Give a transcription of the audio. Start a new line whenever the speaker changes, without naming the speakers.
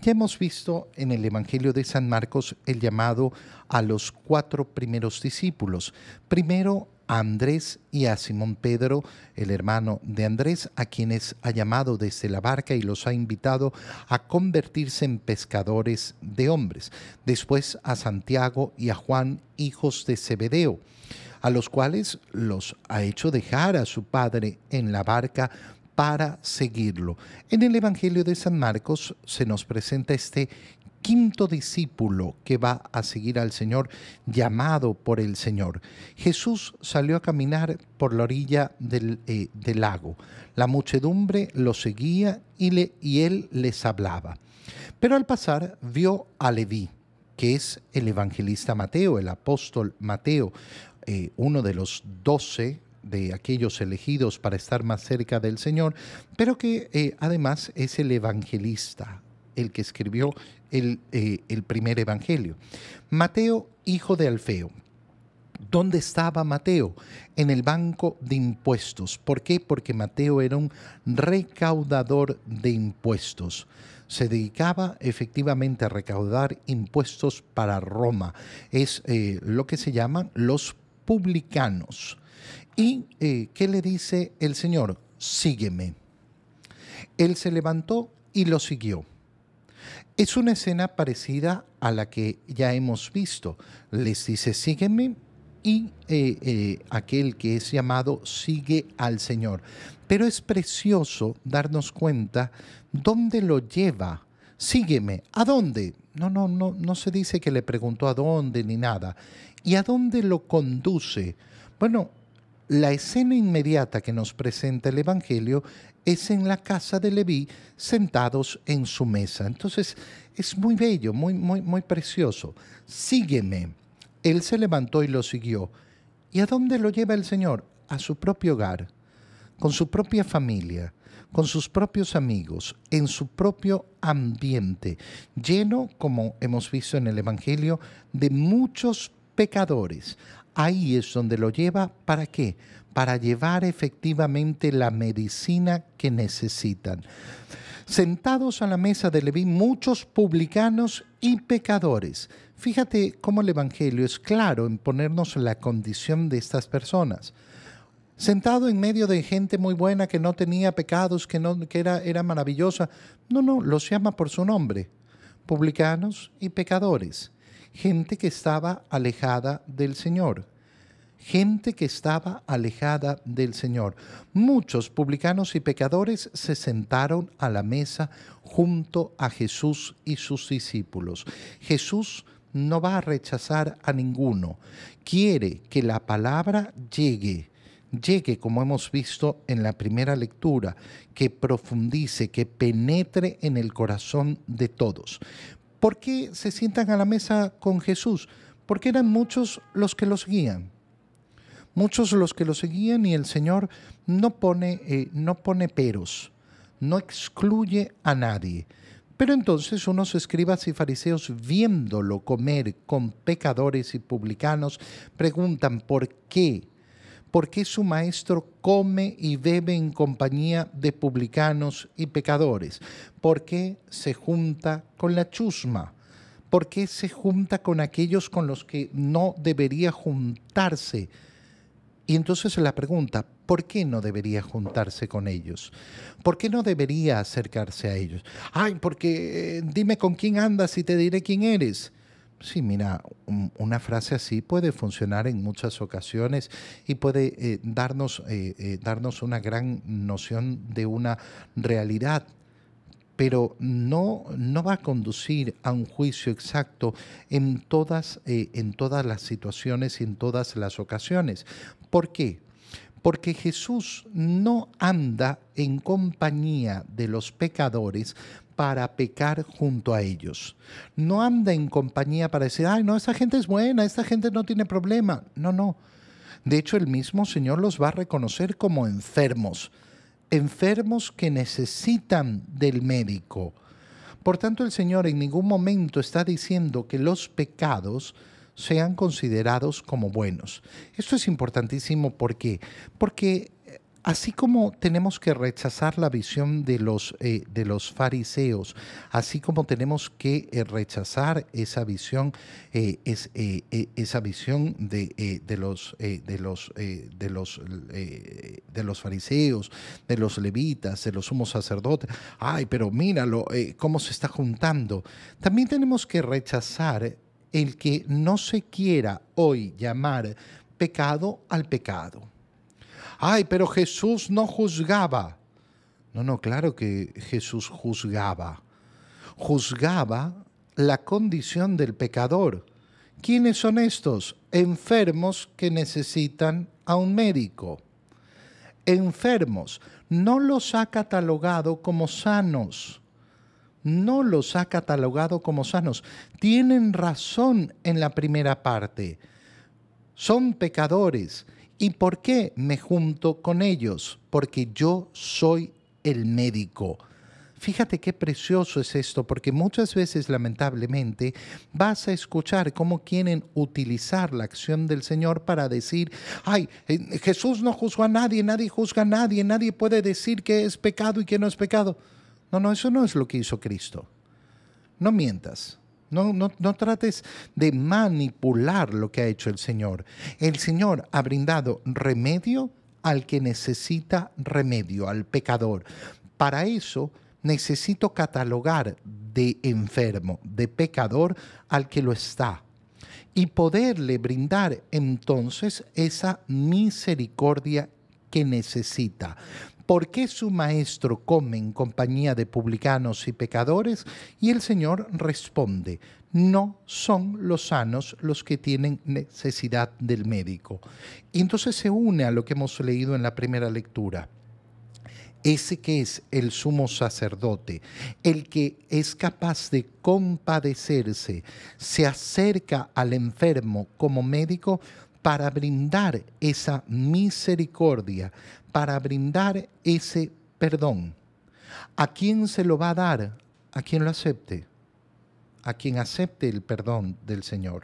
Ya hemos visto en el Evangelio de San Marcos el llamado a los cuatro primeros discípulos. Primero a Andrés y a Simón Pedro, el hermano de Andrés, a quienes ha llamado desde la barca y los ha invitado a convertirse en pescadores de hombres. Después a Santiago y a Juan, hijos de Zebedeo, a los cuales los ha hecho dejar a su padre en la barca para seguirlo. En el Evangelio de San Marcos se nos presenta este quinto discípulo que va a seguir al Señor, llamado por el Señor. Jesús salió a caminar por la orilla del, eh, lago. La muchedumbre lo seguía y, le, él les hablaba. Pero al pasar vio a Leví, que es el evangelista Mateo, el apóstol Mateo, eh, uno de los doce de aquellos elegidos para estar más cerca del Señor, pero que eh, además es el evangelista, el que escribió el, eh, el primer evangelio. Mateo, hijo de Alfeo. ¿Dónde estaba Mateo? En el banco de impuestos. ¿Por qué? Porque Mateo era un recaudador de impuestos. Se dedicaba efectivamente a recaudar impuestos para Roma. Es eh, lo que se llaman los publicanos. ¿Y eh, qué le dice el Señor? Sígueme. Él se levantó y lo siguió. Es una escena parecida a la que ya hemos visto. Les dice, sígueme y eh, eh, aquel que es llamado sigue al Señor. Pero es precioso darnos cuenta dónde lo lleva. Sígueme. ¿A dónde? No, no, no, no se dice que le preguntó a dónde ni nada. ¿Y a dónde lo conduce? Bueno, la escena inmediata que nos presenta el Evangelio es en la casa de Leví sentados en su mesa. Entonces es muy bello, muy, muy, muy precioso. Sígueme. Él se levantó y lo siguió. ¿Y a dónde lo lleva el Señor? A su propio hogar, con su propia familia, con sus propios amigos, en su propio ambiente, lleno, como hemos visto en el Evangelio, de muchos pecadores. Ahí es donde lo lleva, ¿para qué? para llevar efectivamente la medicina que necesitan. Sentados a la mesa de Leví muchos publicanos y pecadores. Fíjate cómo el Evangelio es claro en ponernos la condición de estas personas. Sentado en medio de gente muy buena que no tenía pecados, que, no, era maravillosa. No, no, los llama por su nombre. Publicanos y pecadores. Gente que estaba alejada del Señor gente que estaba alejada del Señor. Muchos publicanos y pecadores se sentaron a la mesa junto a Jesús y sus discípulos. Jesús no va a rechazar a ninguno. Quiere que la palabra llegue, llegue como hemos visto en la primera lectura, que profundice, que penetre en el corazón de todos. ¿Por qué se sientan a la mesa con Jesús? Porque eran muchos los que los guían muchos los que lo seguían y el Señor no pone, eh, no pone peros, no excluye a nadie. Pero entonces unos escribas y fariseos viéndolo comer con pecadores y publicanos preguntan por qué. ¿Por qué su maestro come y bebe en compañía de publicanos y pecadores? ¿Por qué se junta con la chusma? ¿Por qué se junta con aquellos con los que no debería juntarse? Y entonces la pregunta, ¿por qué no debería juntarse con ellos? ¿Por qué no debería acercarse a ellos? Ay, porque eh, dime con quién andas y te diré quién eres. Sí, mira, una frase así puede funcionar en muchas ocasiones y puede eh, darnos, eh, darnos una gran noción de una realidad, pero no, no va a conducir a un juicio exacto en todas, en todas las situaciones y en todas las ocasiones. ¿Por qué? Porque Jesús no anda en compañía de los pecadores para pecar junto a ellos. No anda en compañía para decir, ay, no, esta gente es buena, esta gente no tiene problema. No, no. De hecho, el mismo Señor los va a reconocer como enfermos, enfermos que necesitan del médico. Por tanto, el Señor en ningún momento está diciendo que los pecados sean considerados como buenos. Esto es importantísimo ¿por qué? porque Así como tenemos que rechazar la visión de los, eh, de los fariseos, así como tenemos que eh, rechazar esa visión, eh, es, esa visión de, de, los, de, los, de, los, de los fariseos, de los levitas, de los sumos sacerdotes, ay, pero míralo, cómo se está juntando. También tenemos que rechazar el que no se quiera hoy llamar pecado al pecado ay, pero Jesús no juzgaba. No, no, claro que Jesús juzgaba. Juzgaba la condición del pecador. ¿Quiénes son estos? Enfermos que necesitan a un médico. Enfermos. No los ha catalogado como sanos. No los ha catalogado como sanos. Tienen razón en la primera parte. Son pecadores ¿Y por qué me junto con ellos? Porque yo soy el médico. Fíjate qué precioso es esto, porque muchas veces lamentablemente vas a escuchar cómo quieren utilizar la acción del Señor para decir, ay, eh, Jesús no juzgó a nadie, nadie juzga a nadie, nadie puede decir que es pecado y que no es pecado. No, no, eso no es lo que hizo Cristo. No mientas. No, no, no, trates de manipular lo que ha hecho el Señor. El Señor ha brindado remedio al que necesita remedio, al pecador. Para eso necesito catalogar de enfermo, de pecador al que lo está. Y poderle brindar entonces esa misericordia que necesita. ¿Por qué su maestro come en compañía de publicanos y pecadores? Y el Señor responde, no son los sanos los que tienen necesidad del médico. Y entonces se une a lo que hemos leído en la primera lectura ese que es el sumo sacerdote, el que es capaz de compadecerse, se acerca al enfermo como médico para brindar esa misericordia, para brindar ese perdón. ¿A quién se lo va a dar? A quien lo acepte. A quien acepte el perdón del Señor.